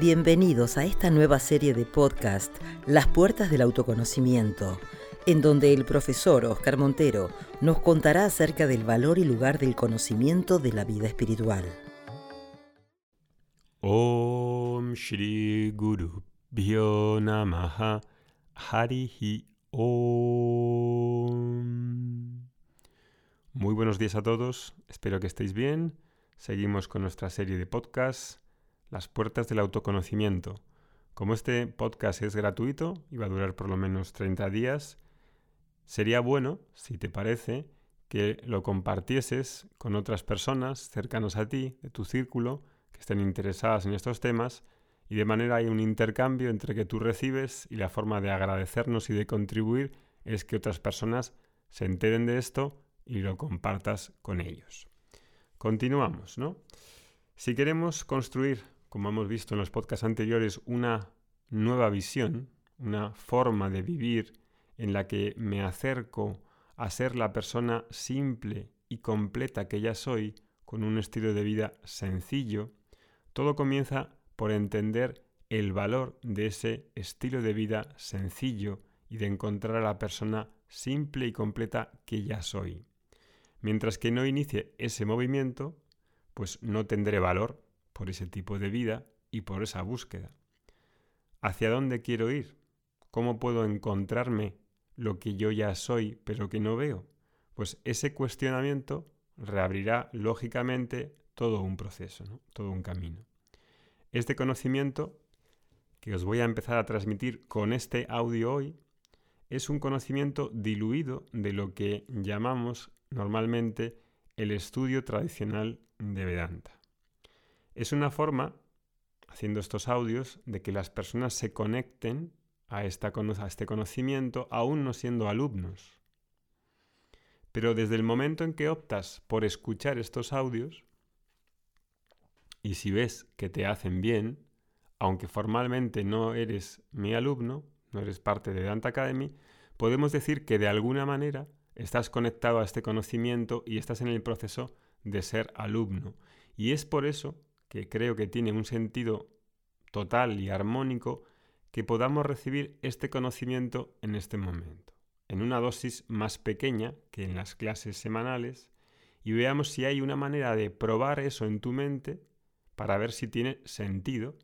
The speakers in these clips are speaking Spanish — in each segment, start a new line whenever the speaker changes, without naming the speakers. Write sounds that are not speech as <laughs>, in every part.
Bienvenidos a esta nueva serie de podcast, Las Puertas del Autoconocimiento, en donde el profesor Oscar Montero nos contará acerca del valor y lugar del conocimiento de la vida espiritual.
Om Shri Guru Bhyo Namaha Harihi Om. Muy buenos días a todos, espero que estéis bien. Seguimos con nuestra serie de podcasts las puertas del autoconocimiento. Como este podcast es gratuito y va a durar por lo menos 30 días, sería bueno, si te parece, que lo compartieses con otras personas cercanas a ti, de tu círculo, que estén interesadas en estos temas, y de manera hay un intercambio entre que tú recibes y la forma de agradecernos y de contribuir es que otras personas se enteren de esto y lo compartas con ellos. Continuamos, ¿no? Si queremos construir como hemos visto en los podcasts anteriores, una nueva visión, una forma de vivir en la que me acerco a ser la persona simple y completa que ya soy, con un estilo de vida sencillo, todo comienza por entender el valor de ese estilo de vida sencillo y de encontrar a la persona simple y completa que ya soy. Mientras que no inicie ese movimiento, pues no tendré valor por ese tipo de vida y por esa búsqueda. ¿Hacia dónde quiero ir? ¿Cómo puedo encontrarme lo que yo ya soy pero que no veo? Pues ese cuestionamiento reabrirá lógicamente todo un proceso, todo un camino. Este conocimiento que os voy a empezar a transmitir con este audio hoy es un conocimiento diluido de lo que llamamos normalmente el estudio tradicional de Vedanta. Es una forma, haciendo estos audios, de que las personas se conecten a, esta, a este conocimiento aún no siendo alumnos. Pero desde el momento en que optas por escuchar estos audios, y si ves que te hacen bien, aunque formalmente no eres mi alumno, no eres parte de Dante Academy, podemos decir que de alguna manera estás conectado a este conocimiento y estás en el proceso de ser alumno. Y es por eso que creo que tiene un sentido total y armónico que podamos recibir este conocimiento en este momento, en una dosis más pequeña que en las clases semanales, y veamos si hay una manera de probar eso en tu mente para ver si tiene sentido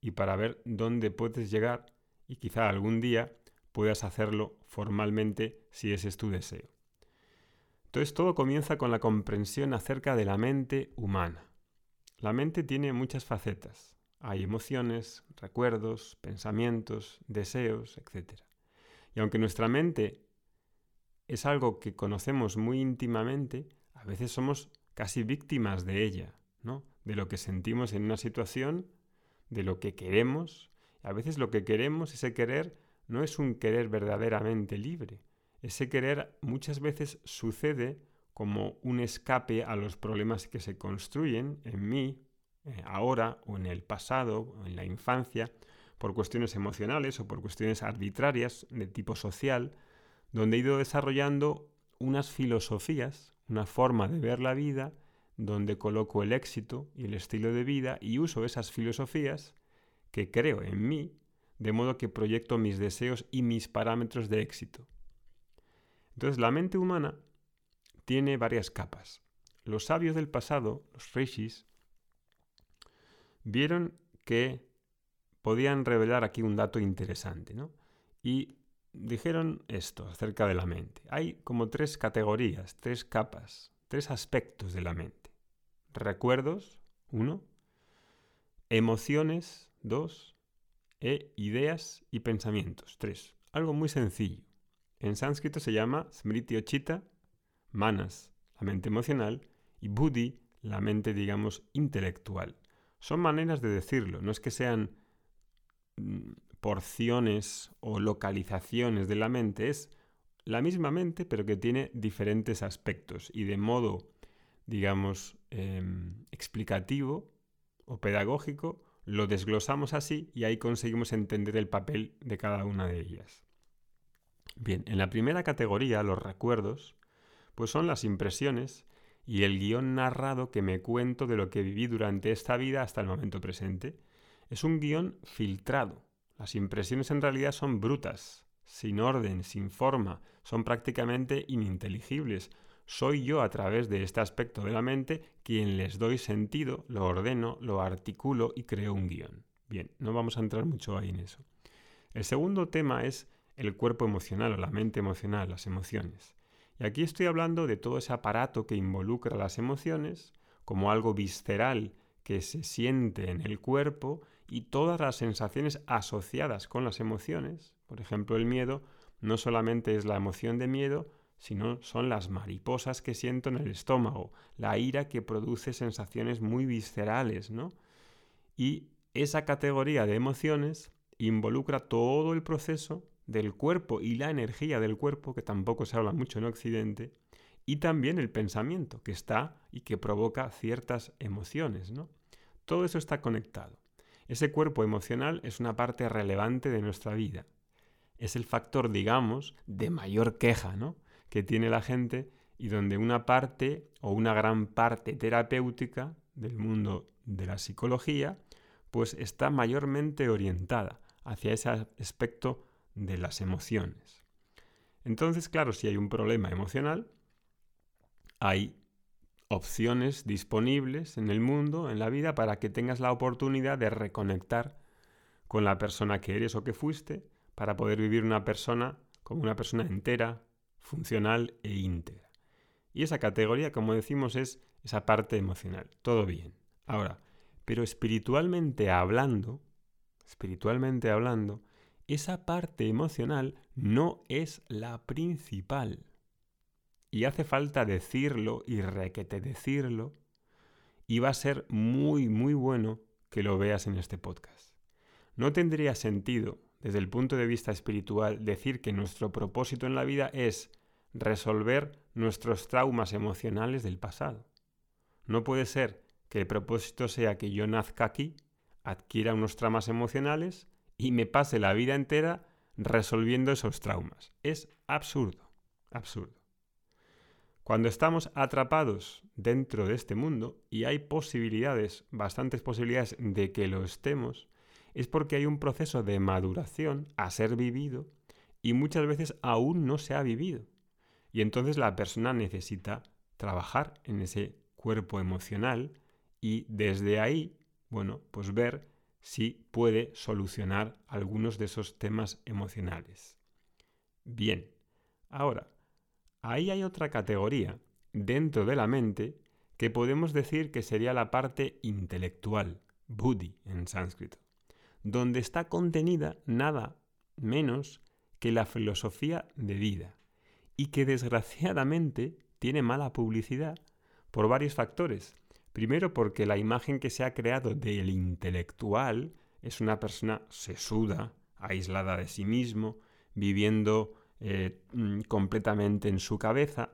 y para ver dónde puedes llegar y quizá algún día puedas hacerlo formalmente si ese es tu deseo. Entonces todo comienza con la comprensión acerca de la mente humana. La mente tiene muchas facetas. Hay emociones, recuerdos, pensamientos, deseos, etc. Y aunque nuestra mente es algo que conocemos muy íntimamente, a veces somos casi víctimas de ella, ¿no? De lo que sentimos en una situación, de lo que queremos. A veces lo que queremos, ese querer, no es un querer verdaderamente libre. Ese querer muchas veces sucede como un escape a los problemas que se construyen en mí, eh, ahora o en el pasado o en la infancia, por cuestiones emocionales o por cuestiones arbitrarias de tipo social, donde he ido desarrollando unas filosofías, una forma de ver la vida, donde coloco el éxito y el estilo de vida y uso esas filosofías que creo en mí, de modo que proyecto mis deseos y mis parámetros de éxito. Entonces la mente humana tiene varias capas. Los sabios del pasado, los rishis, vieron que podían revelar aquí un dato interesante, ¿no? Y dijeron esto acerca de la mente. Hay como tres categorías, tres capas, tres aspectos de la mente. Recuerdos, uno, emociones, dos, e ideas y pensamientos, tres. Algo muy sencillo. En sánscrito se llama smriti ochita, manas, la mente emocional, y buddhi, la mente, digamos, intelectual. Son maneras de decirlo, no es que sean mm, porciones o localizaciones de la mente, es la misma mente, pero que tiene diferentes aspectos y de modo, digamos, em, explicativo o pedagógico, lo desglosamos así y ahí conseguimos entender el papel de cada una de ellas. Bien, en la primera categoría, los recuerdos, pues son las impresiones y el guion narrado que me cuento de lo que viví durante esta vida hasta el momento presente. Es un guion filtrado. Las impresiones en realidad son brutas, sin orden, sin forma, son prácticamente ininteligibles. Soy yo a través de este aspecto de la mente quien les doy sentido, lo ordeno, lo articulo y creo un guion. Bien, no vamos a entrar mucho ahí en eso. El segundo tema es el cuerpo emocional o la mente emocional, las emociones. Y aquí estoy hablando de todo ese aparato que involucra las emociones como algo visceral que se siente en el cuerpo y todas las sensaciones asociadas con las emociones. Por ejemplo, el miedo no solamente es la emoción de miedo, sino son las mariposas que siento en el estómago, la ira que produce sensaciones muy viscerales, ¿no? Y esa categoría de emociones involucra todo el proceso del cuerpo y la energía del cuerpo, que tampoco se habla mucho en Occidente, y también el pensamiento, que está y que provoca ciertas emociones, ¿no? Todo eso está conectado. Ese cuerpo emocional es una parte relevante de nuestra vida. Es el factor, digamos, de mayor queja, ¿no? que tiene la gente y donde una parte o una gran parte terapéutica del mundo de la psicología pues está mayormente orientada hacia ese aspecto de las emociones. Entonces, claro, si hay un problema emocional, hay opciones disponibles en el mundo, en la vida, para que tengas la oportunidad de reconectar con la persona que eres o que fuiste, para poder vivir una persona como una persona entera, funcional e íntegra. Y esa categoría, como decimos, es esa parte emocional. Todo bien. Ahora, pero espiritualmente hablando, espiritualmente hablando, esa parte emocional no es la principal. Y hace falta decirlo y requete decirlo. Y va a ser muy, muy bueno que lo veas en este podcast. No tendría sentido, desde el punto de vista espiritual, decir que nuestro propósito en la vida es resolver nuestros traumas emocionales del pasado. No puede ser que el propósito sea que yo nazca aquí, adquiera unos traumas emocionales y me pase la vida entera resolviendo esos traumas. Es absurdo, absurdo. Cuando estamos atrapados dentro de este mundo, y hay posibilidades, bastantes posibilidades de que lo estemos, es porque hay un proceso de maduración a ser vivido y muchas veces aún no se ha vivido. Y entonces la persona necesita trabajar en ese cuerpo emocional y desde ahí, bueno, pues ver si puede solucionar algunos de esos temas emocionales. Bien, ahora, ahí hay otra categoría dentro de la mente que podemos decir que sería la parte intelectual, buddhi en sánscrito, donde está contenida nada menos que la filosofía de vida y que desgraciadamente tiene mala publicidad por varios factores. Primero porque la imagen que se ha creado del intelectual es una persona sesuda, aislada de sí mismo, viviendo eh, mm, completamente en su cabeza,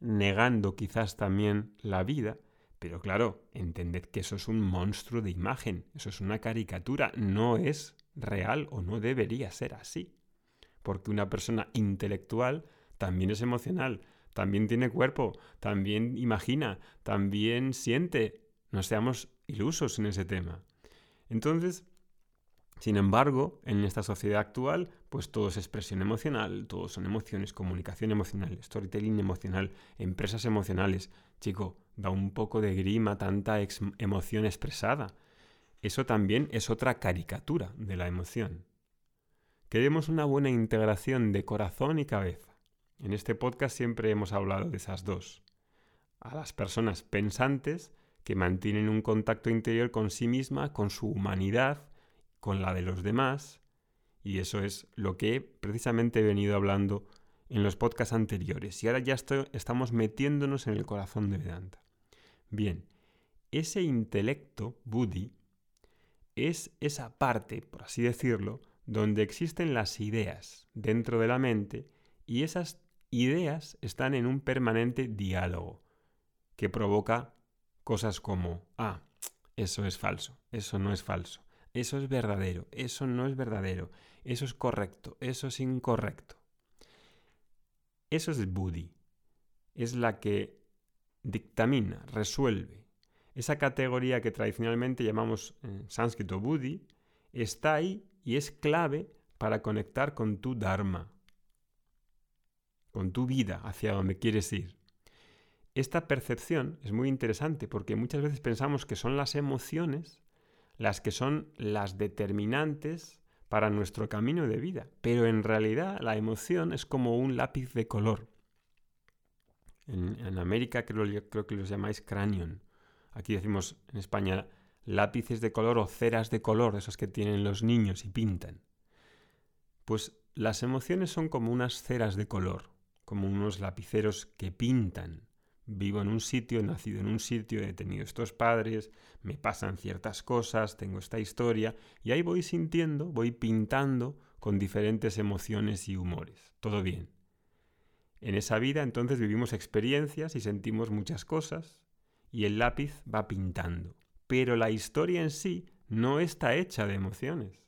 negando quizás también la vida, pero claro, entended que eso es un monstruo de imagen, eso es una caricatura, no es real o no debería ser así. Porque una persona intelectual también es emocional, también tiene cuerpo, también imagina, también siente. No seamos ilusos en ese tema. Entonces, sin embargo, en esta sociedad actual, pues todo es expresión emocional, todo son emociones, comunicación emocional, storytelling emocional, empresas emocionales. Chico, da un poco de grima tanta emoción expresada. Eso también es otra caricatura de la emoción. Queremos una buena integración de corazón y cabeza. En este podcast siempre hemos hablado de esas dos. A las personas pensantes que mantienen un contacto interior con sí misma, con su humanidad, con la de los demás, y eso es lo que precisamente he venido hablando en los podcasts anteriores. Y ahora ya estamos metiéndonos en el corazón de Vedanta. Bien, ese intelecto, Buddhi, es esa parte, por así decirlo, donde existen las ideas dentro de la mente y esas ideas están en un permanente diálogo que provoca cosas como, ah, eso es falso, eso no es falso, eso es verdadero, eso no es verdadero, eso es correcto, eso es incorrecto. Eso es Buddhi. Es la que dictamina, resuelve. Esa categoría que tradicionalmente llamamos en sánscrito Buddhi está ahí y es clave para conectar con tu Dharma, con tu vida, hacia donde quieres ir. Esta percepción es muy interesante porque muchas veces pensamos que son las emociones las que son las determinantes para nuestro camino de vida, pero en realidad la emoción es como un lápiz de color. En, América creo, que los llamáis cranion. Aquí decimos en España lápices de color o ceras de color, esos que tienen los niños y pintan. Pues las emociones son como unas ceras de color, como unos lapiceros que pintan. Vivo en un sitio, he nacido en un sitio, he tenido estos padres, me pasan ciertas cosas, tengo esta historia, y ahí voy sintiendo, voy pintando con diferentes emociones y humores. Todo bien. En esa vida entonces vivimos experiencias y sentimos muchas cosas, y el lápiz va pintando. Pero la historia en sí no está hecha de emociones.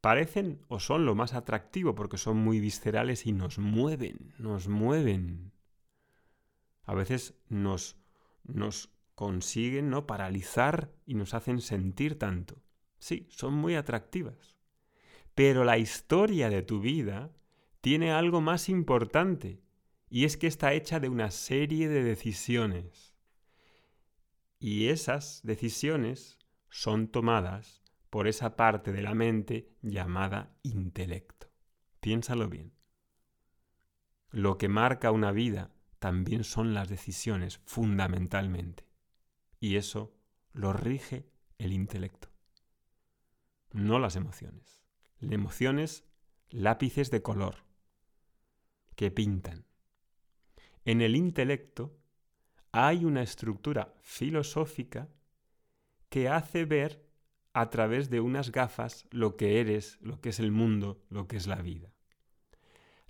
Parecen o son lo más atractivo porque son muy viscerales y nos mueven, nos mueven a veces nos, nos consiguen ¿no? paralizar y nos hacen sentir tanto. Sí, son muy atractivas. Pero la historia de tu vida tiene algo más importante, y es que está hecha de una serie de decisiones. Y esas decisiones son tomadas por esa parte de la mente llamada intelecto. Piénsalo bien. Lo que marca una vida también son las decisiones fundamentalmente. Y eso lo rige el intelecto, no las emociones. Las emociones, lápices de color que pintan. En el intelecto hay una estructura filosófica que hace ver a través de unas gafas lo que eres, lo que es el mundo, lo que es la vida.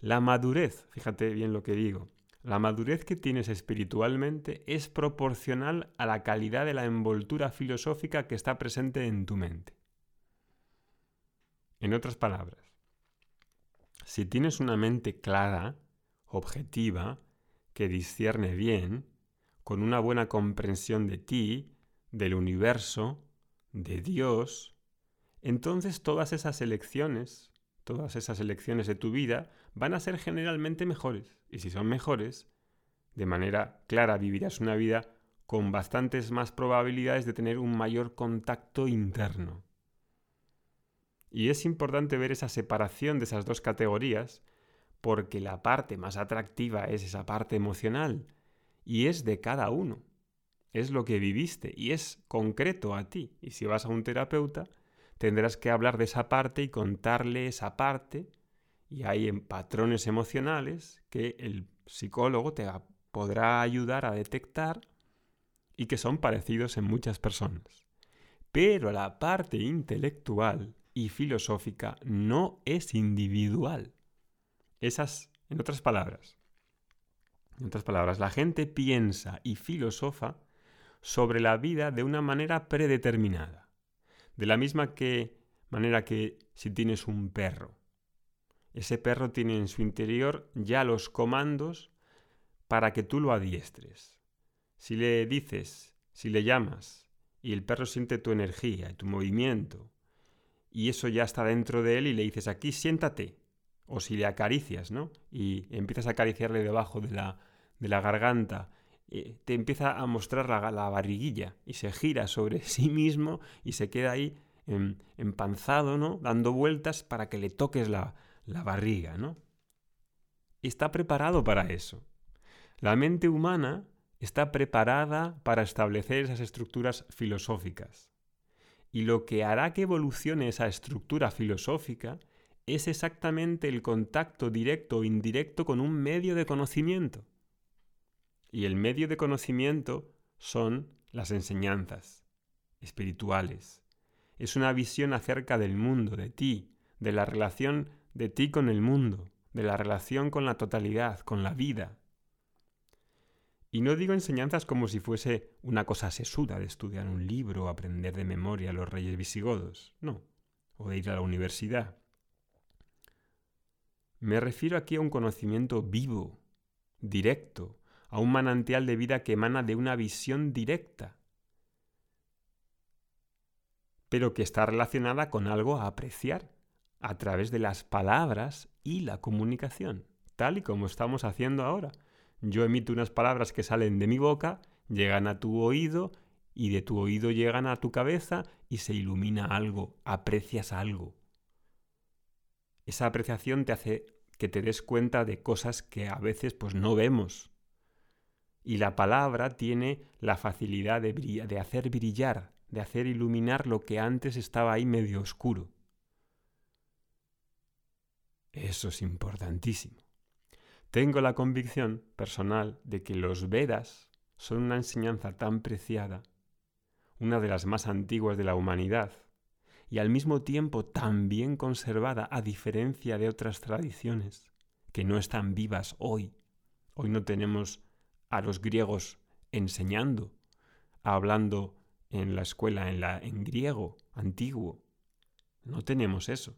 La madurez, fíjate bien lo que digo, la madurez que tienes espiritualmente es proporcional a la calidad de la envoltura filosófica que está presente en tu mente. En otras palabras, si tienes una mente clara, objetiva, que discierne bien, con una buena comprensión de ti, del universo, de Dios, entonces todas esas elecciones, todas esas elecciones de tu vida van a ser generalmente mejores. Y si son mejores, de manera clara vivirás una vida con bastantes más probabilidades de tener un mayor contacto interno. Y es importante ver esa separación de esas dos categorías porque la parte más atractiva es esa parte emocional y es de cada uno. Es lo que viviste y es concreto a ti. Y si vas a un terapeuta, tendrás que hablar de esa parte y contarle esa parte y hay patrones emocionales que el psicólogo te podrá ayudar a detectar y que son parecidos en muchas personas. Pero la parte intelectual y filosófica no es individual. Esas, en otras palabras, en otras palabras, la gente piensa y filosofa sobre la vida de una manera predeterminada. De la misma que, manera que si tienes un perro, ese perro tiene en su interior ya los comandos para que tú lo adiestres. Si le dices, si le llamas, y el perro siente tu energía y tu movimiento, y eso ya está dentro de él y le dices aquí siéntate, o si le acaricias, ¿no? Y empiezas a acariciarle debajo de la, de la garganta, eh, te empieza a mostrar la, la, barriguilla y se gira sobre <laughs> sí mismo y se queda ahí em, empanzado, ¿no? Dando vueltas para que le toques la, la barriga, ¿no? Está preparado para eso. La mente humana está preparada para establecer esas estructuras filosóficas. Y lo que hará que evolucione esa estructura filosófica es exactamente el contacto directo o indirecto con un medio de conocimiento. Y el medio de conocimiento son las enseñanzas espirituales. Es una visión acerca del mundo, de ti, de la relación de ti con el mundo, de la relación con la totalidad, con la vida. Y no digo enseñanzas como si fuese una cosa sesuda de estudiar un libro o aprender de memoria a los reyes visigodos, no, o de ir a la universidad. Me refiero aquí a un conocimiento vivo, directo, a un manantial de vida que emana de una visión directa. pero que está relacionada con algo a apreciar a través de las palabras y la comunicación, tal y como estamos haciendo ahora. Yo emito unas palabras que salen de mi boca, llegan a tu oído y de tu oído llegan a tu cabeza y se ilumina algo, aprecias algo. Esa apreciación te hace que te des cuenta de cosas que a veces pues no vemos. Y la palabra tiene la facilidad de, hacer brillar, de hacer iluminar lo que antes estaba ahí medio oscuro. Eso es importantísimo. Tengo la convicción personal de que los Vedas son una enseñanza tan preciada, una de las más antiguas de la humanidad, y al mismo tiempo tan bien conservada a diferencia de otras tradiciones que no están vivas hoy. Hoy no tenemos a los griegos enseñando, hablando en la escuela en, la, en griego antiguo. No tenemos eso.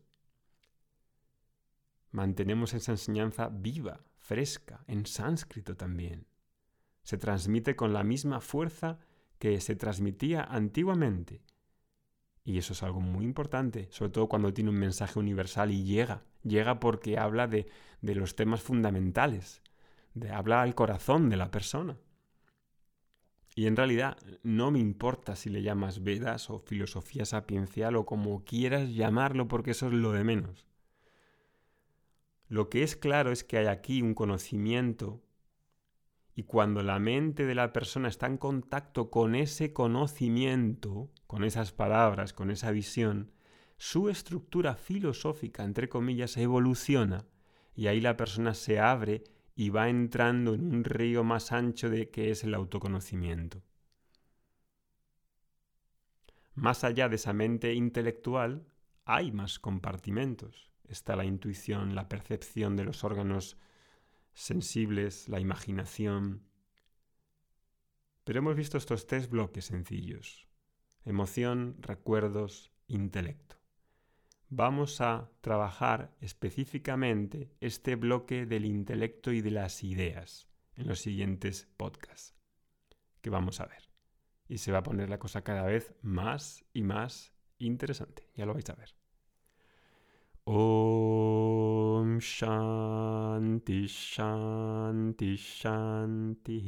Mantenemos esa enseñanza viva, fresca, en sánscrito también. Se transmite con la misma fuerza que se transmitía antiguamente. Y eso es algo muy importante, sobre todo cuando tiene un mensaje universal y llega. Llega porque habla de, de los temas fundamentales, de, habla al corazón de la persona. Y en realidad no me importa si le llamas Vedas o filosofía sapiencial o como quieras llamarlo porque eso es lo de menos. Lo que es claro es que hay aquí un conocimiento y cuando la mente de la persona está en contacto con ese conocimiento, con esas palabras, con esa visión, su estructura filosófica, entre comillas, evoluciona y ahí la persona se abre y va entrando en un río más ancho de que es el autoconocimiento. Más allá de esa mente intelectual, hay más compartimentos. Está la intuición, la percepción de los órganos sensibles, la imaginación. Pero hemos visto estos tres bloques sencillos. Emoción, recuerdos, intelecto vamos a trabajar específicamente este bloque del intelecto y de las ideas en los siguientes podcasts que vamos a ver. Y se va a poner la cosa cada vez más y más interesante. Ya lo vais a ver. Om Shanti Shanti Shanti